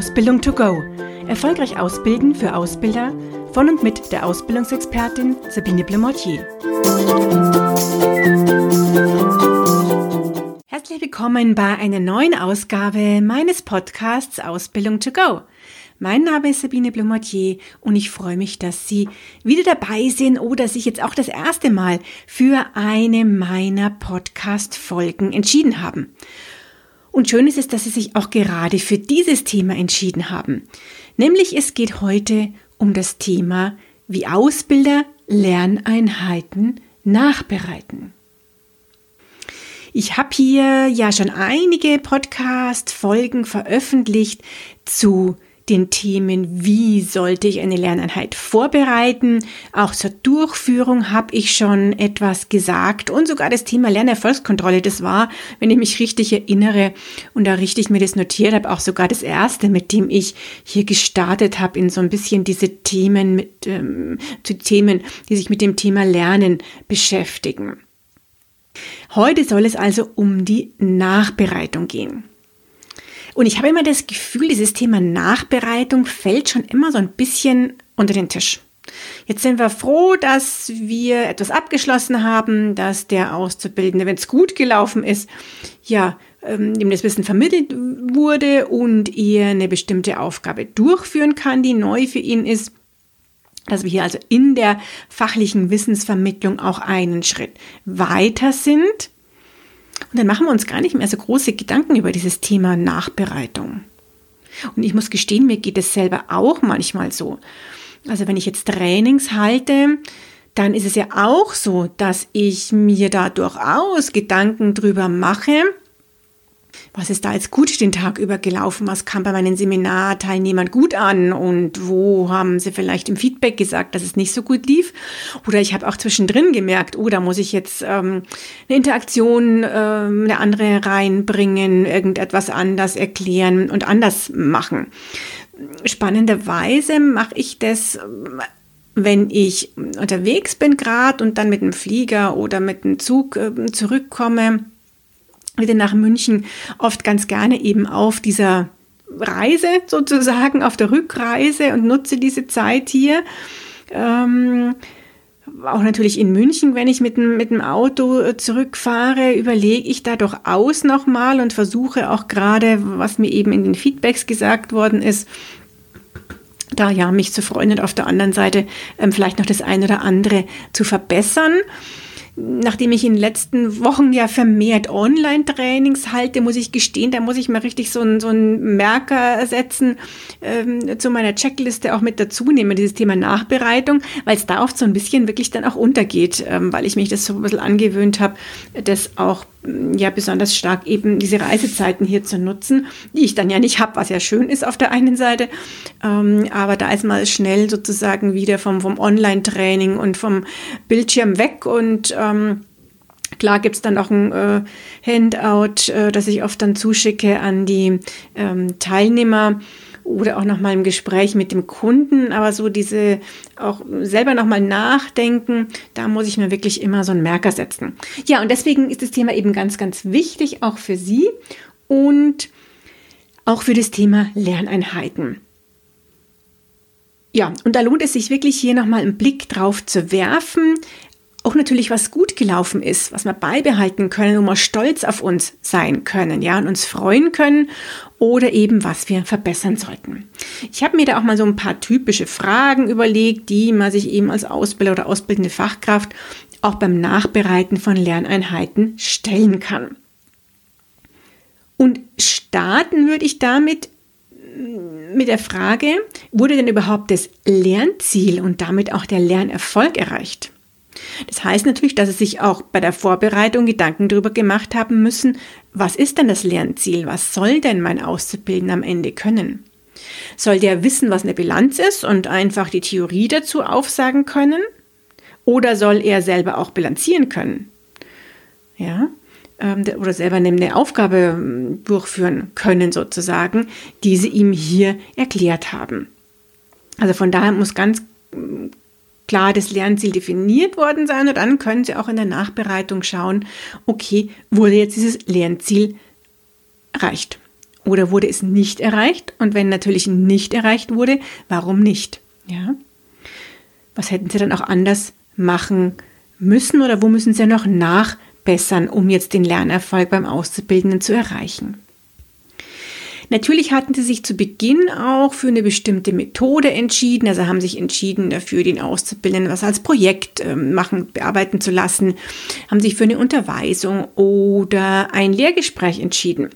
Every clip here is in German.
Ausbildung to go. Erfolgreich ausbilden für Ausbilder von und mit der Ausbildungsexpertin Sabine Blemortier. Herzlich willkommen bei einer neuen Ausgabe meines Podcasts Ausbildung to go. Mein Name ist Sabine Blumartier und ich freue mich, dass Sie wieder dabei sind oder sich jetzt auch das erste Mal für eine meiner Podcast-Folgen entschieden haben. Und schön ist es, dass Sie sich auch gerade für dieses Thema entschieden haben. Nämlich es geht heute um das Thema, wie Ausbilder Lerneinheiten nachbereiten. Ich habe hier ja schon einige Podcast-Folgen veröffentlicht zu den Themen, wie sollte ich eine Lerneinheit vorbereiten. Auch zur Durchführung habe ich schon etwas gesagt und sogar das Thema Lernerfolgskontrolle. Das war, wenn ich mich richtig erinnere und da richtig mir das notiert habe, auch sogar das erste, mit dem ich hier gestartet habe in so ein bisschen diese Themen mit ähm, zu Themen, die sich mit dem Thema Lernen beschäftigen. Heute soll es also um die Nachbereitung gehen. Und ich habe immer das Gefühl, dieses Thema Nachbereitung fällt schon immer so ein bisschen unter den Tisch. Jetzt sind wir froh, dass wir etwas abgeschlossen haben, dass der Auszubildende, wenn es gut gelaufen ist, ja, ihm das Wissen vermittelt wurde und er eine bestimmte Aufgabe durchführen kann, die neu für ihn ist. Dass wir hier also in der fachlichen Wissensvermittlung auch einen Schritt weiter sind und dann machen wir uns gar nicht mehr so große Gedanken über dieses Thema Nachbereitung. Und ich muss gestehen, mir geht es selber auch manchmal so. Also wenn ich jetzt Trainings halte, dann ist es ja auch so, dass ich mir da durchaus Gedanken drüber mache, was ist da jetzt gut den Tag über gelaufen, was kam bei meinen Seminarteilnehmern gut an und wo haben sie vielleicht im Feedback gesagt, dass es nicht so gut lief. Oder ich habe auch zwischendrin gemerkt, oh, da muss ich jetzt ähm, eine Interaktion, ähm, eine andere reinbringen, irgendetwas anders erklären und anders machen. Spannenderweise mache ich das wenn ich unterwegs bin gerade und dann mit dem Flieger oder mit dem Zug äh, zurückkomme, wieder nach München oft ganz gerne eben auf dieser Reise sozusagen, auf der Rückreise und nutze diese Zeit hier. Ähm, auch natürlich in München, wenn ich mit dem, mit dem Auto äh, zurückfahre, überlege ich da doch aus nochmal und versuche auch gerade, was mir eben in den Feedbacks gesagt worden ist, da ja mich zu freuen und auf der anderen Seite ähm, vielleicht noch das eine oder andere zu verbessern nachdem ich in den letzten Wochen ja vermehrt Online-Trainings halte, muss ich gestehen, da muss ich mal richtig so einen, so einen Merker setzen, ähm, zu meiner Checkliste auch mit dazu nehmen, dieses Thema Nachbereitung, weil es da oft so ein bisschen wirklich dann auch untergeht, ähm, weil ich mich das so ein bisschen angewöhnt habe, das auch ja besonders stark eben diese Reisezeiten hier zu nutzen, die ich dann ja nicht habe, was ja schön ist auf der einen Seite. Ähm, aber da ist mal schnell sozusagen wieder vom, vom Online-Training und vom Bildschirm weg und ähm, Klar gibt's dann auch ein äh, Handout, äh, das ich oft dann zuschicke an die ähm, Teilnehmer oder auch nochmal im Gespräch mit dem Kunden, aber so diese auch selber nochmal nachdenken, da muss ich mir wirklich immer so einen Merker setzen. Ja, und deswegen ist das Thema eben ganz, ganz wichtig, auch für Sie und auch für das Thema Lerneinheiten. Ja, und da lohnt es sich wirklich hier nochmal einen Blick drauf zu werfen, auch natürlich, was gut gelaufen ist, was wir beibehalten können, wo wir stolz auf uns sein können, ja, und uns freuen können oder eben, was wir verbessern sollten. Ich habe mir da auch mal so ein paar typische Fragen überlegt, die man sich eben als Ausbilder oder ausbildende Fachkraft auch beim Nachbereiten von Lerneinheiten stellen kann. Und starten würde ich damit mit der Frage, wurde denn überhaupt das Lernziel und damit auch der Lernerfolg erreicht? Das heißt natürlich, dass Sie sich auch bei der Vorbereitung Gedanken darüber gemacht haben müssen, was ist denn das Lernziel? Was soll denn mein Auszubildender am Ende können? Soll der wissen, was eine Bilanz ist und einfach die Theorie dazu aufsagen können? Oder soll er selber auch bilanzieren können? Ja, ähm, oder selber eine Aufgabe ähm, durchführen können, sozusagen, die sie ihm hier erklärt haben. Also von daher muss ganz klar das Lernziel definiert worden sein und dann können Sie auch in der Nachbereitung schauen, okay, wurde jetzt dieses Lernziel erreicht Oder wurde es nicht erreicht? Und wenn natürlich nicht erreicht wurde, warum nicht? Ja. Was hätten Sie dann auch anders machen müssen oder wo müssen Sie noch nachbessern, um jetzt den Lernerfolg beim Auszubildenden zu erreichen? Natürlich hatten sie sich zu Beginn auch für eine bestimmte Methode entschieden, also haben sich entschieden dafür, den Auszubildenden was als Projekt äh, machen, bearbeiten zu lassen, haben sich für eine Unterweisung oder ein Lehrgespräch entschieden.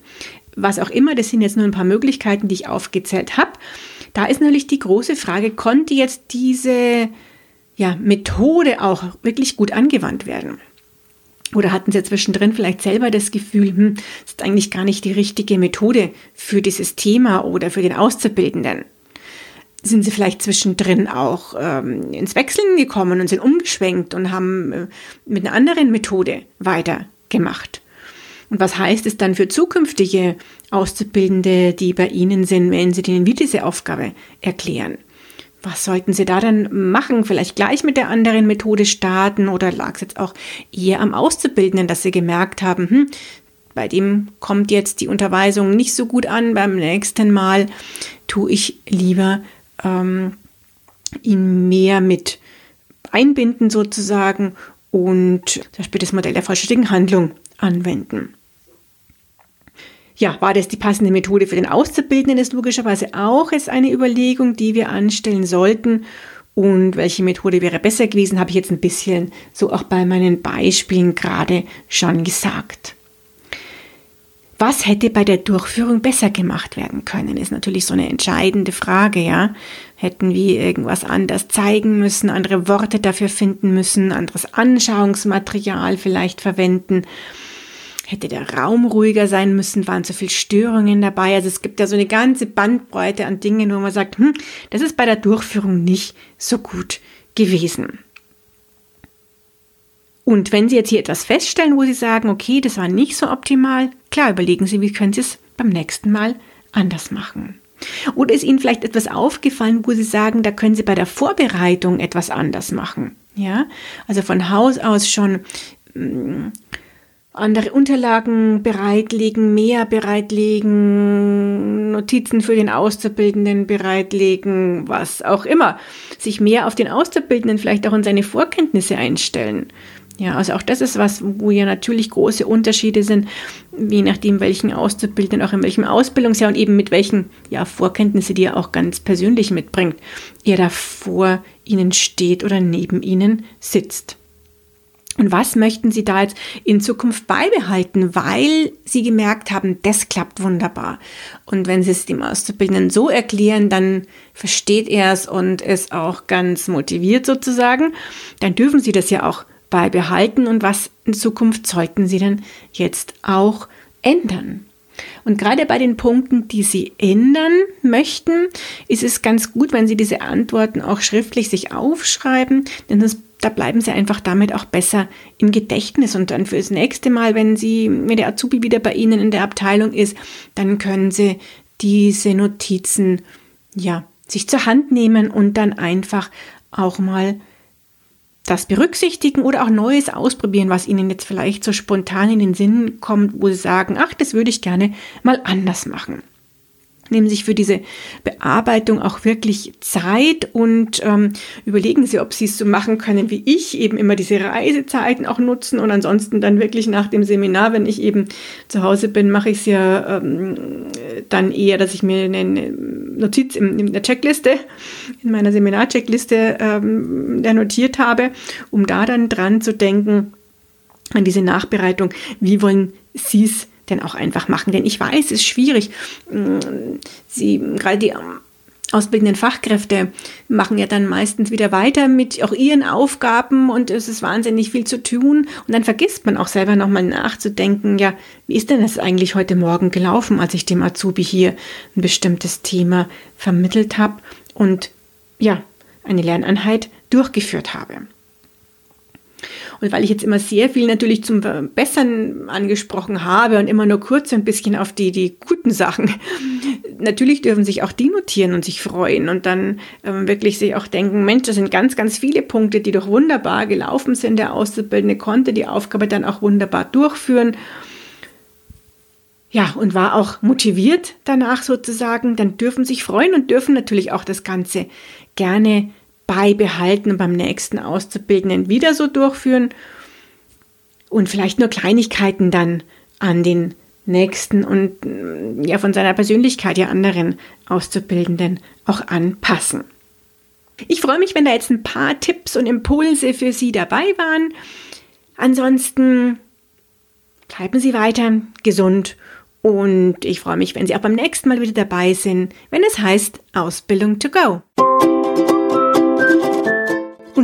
Was auch immer, das sind jetzt nur ein paar Möglichkeiten, die ich aufgezählt habe. Da ist natürlich die große Frage, konnte jetzt diese ja, Methode auch wirklich gut angewandt werden? Oder hatten Sie zwischendrin vielleicht selber das Gefühl, hm, das ist eigentlich gar nicht die richtige Methode für dieses Thema oder für den Auszubildenden? Sind Sie vielleicht zwischendrin auch ähm, ins Wechseln gekommen und sind umgeschwenkt und haben äh, mit einer anderen Methode weitergemacht? Und was heißt es dann für zukünftige Auszubildende, die bei Ihnen sind, wenn Sie denen wie diese Aufgabe erklären? Was sollten Sie da denn machen? Vielleicht gleich mit der anderen Methode starten oder lag es jetzt auch eher am Auszubildenden, dass Sie gemerkt haben, hm, bei dem kommt jetzt die Unterweisung nicht so gut an, beim nächsten Mal tue ich lieber ähm, ihn mehr mit einbinden sozusagen und zum Beispiel das Modell der vollständigen Handlung anwenden. Ja, war das die passende Methode für den Auszubildenden, ist logischerweise auch jetzt eine Überlegung, die wir anstellen sollten. Und welche Methode wäre besser gewesen, habe ich jetzt ein bisschen so auch bei meinen Beispielen gerade schon gesagt. Was hätte bei der Durchführung besser gemacht werden können, ist natürlich so eine entscheidende Frage, ja. Hätten wir irgendwas anders zeigen müssen, andere Worte dafür finden müssen, anderes Anschauungsmaterial vielleicht verwenden hätte der Raum ruhiger sein müssen, waren zu viel Störungen dabei. Also es gibt ja so eine ganze Bandbreite an Dingen, wo man sagt, hm, das ist bei der Durchführung nicht so gut gewesen. Und wenn Sie jetzt hier etwas feststellen, wo Sie sagen, okay, das war nicht so optimal, klar überlegen Sie, wie können Sie es beim nächsten Mal anders machen. Oder ist Ihnen vielleicht etwas aufgefallen, wo Sie sagen, da können Sie bei der Vorbereitung etwas anders machen. Ja, also von Haus aus schon hm, andere Unterlagen bereitlegen, mehr bereitlegen, Notizen für den Auszubildenden bereitlegen, was auch immer. Sich mehr auf den Auszubildenden vielleicht auch in seine Vorkenntnisse einstellen. Ja, also auch das ist was, wo ja natürlich große Unterschiede sind, je nachdem, welchen Auszubildenden, auch in welchem Ausbildungsjahr und eben mit welchen ja, Vorkenntnisse, die er auch ganz persönlich mitbringt, er da vor ihnen steht oder neben ihnen sitzt. Und was möchten Sie da jetzt in Zukunft beibehalten, weil Sie gemerkt haben, das klappt wunderbar. Und wenn Sie es dem Auszubildenden so erklären, dann versteht er es und ist auch ganz motiviert sozusagen, dann dürfen Sie das ja auch beibehalten. Und was in Zukunft sollten Sie denn jetzt auch ändern? Und gerade bei den Punkten, die Sie ändern möchten, ist es ganz gut, wenn Sie diese Antworten auch schriftlich sich aufschreiben, denn das da bleiben sie einfach damit auch besser im Gedächtnis. Und dann fürs nächste Mal, wenn sie, wenn der Azubi wieder bei Ihnen in der Abteilung ist, dann können sie diese Notizen, ja, sich zur Hand nehmen und dann einfach auch mal das berücksichtigen oder auch Neues ausprobieren, was Ihnen jetzt vielleicht so spontan in den Sinn kommt, wo Sie sagen, ach, das würde ich gerne mal anders machen nehmen sich für diese Bearbeitung auch wirklich Zeit und ähm, überlegen Sie, ob Sie es so machen können wie ich, eben immer diese Reisezeiten auch nutzen und ansonsten dann wirklich nach dem Seminar, wenn ich eben zu Hause bin, mache ich es ja ähm, dann eher, dass ich mir eine Notiz in, in der Checkliste, in meiner Seminarcheckliste ähm, notiert habe, um da dann dran zu denken, an diese Nachbereitung, wie wollen Sie es denn auch einfach machen. Denn ich weiß, es ist schwierig. Mm, sie, gerade die ausbildenden Fachkräfte machen ja dann meistens wieder weiter mit auch ihren Aufgaben und es ist wahnsinnig viel zu tun. Und dann vergisst man auch selber nochmal nachzudenken, ja, wie ist denn das eigentlich heute Morgen gelaufen, als ich dem Azubi hier ein bestimmtes Thema vermittelt habe und ja, eine Lerneinheit durchgeführt habe. Und weil ich jetzt immer sehr viel natürlich zum Verbessern angesprochen habe und immer nur kurz ein bisschen auf die, die guten Sachen, natürlich dürfen sich auch die notieren und sich freuen und dann ähm, wirklich sich auch denken, Mensch, das sind ganz, ganz viele Punkte, die doch wunderbar gelaufen sind. Der Auszubildende konnte die Aufgabe dann auch wunderbar durchführen. ja, und war auch motiviert danach sozusagen, dann dürfen sich freuen und dürfen natürlich auch das Ganze gerne beibehalten und beim nächsten Auszubildenden wieder so durchführen und vielleicht nur Kleinigkeiten dann an den nächsten und ja von seiner Persönlichkeit ja anderen Auszubildenden auch anpassen. Ich freue mich, wenn da jetzt ein paar Tipps und Impulse für Sie dabei waren. Ansonsten bleiben Sie weiter gesund und ich freue mich, wenn Sie auch beim nächsten Mal wieder dabei sind, wenn es heißt Ausbildung to go.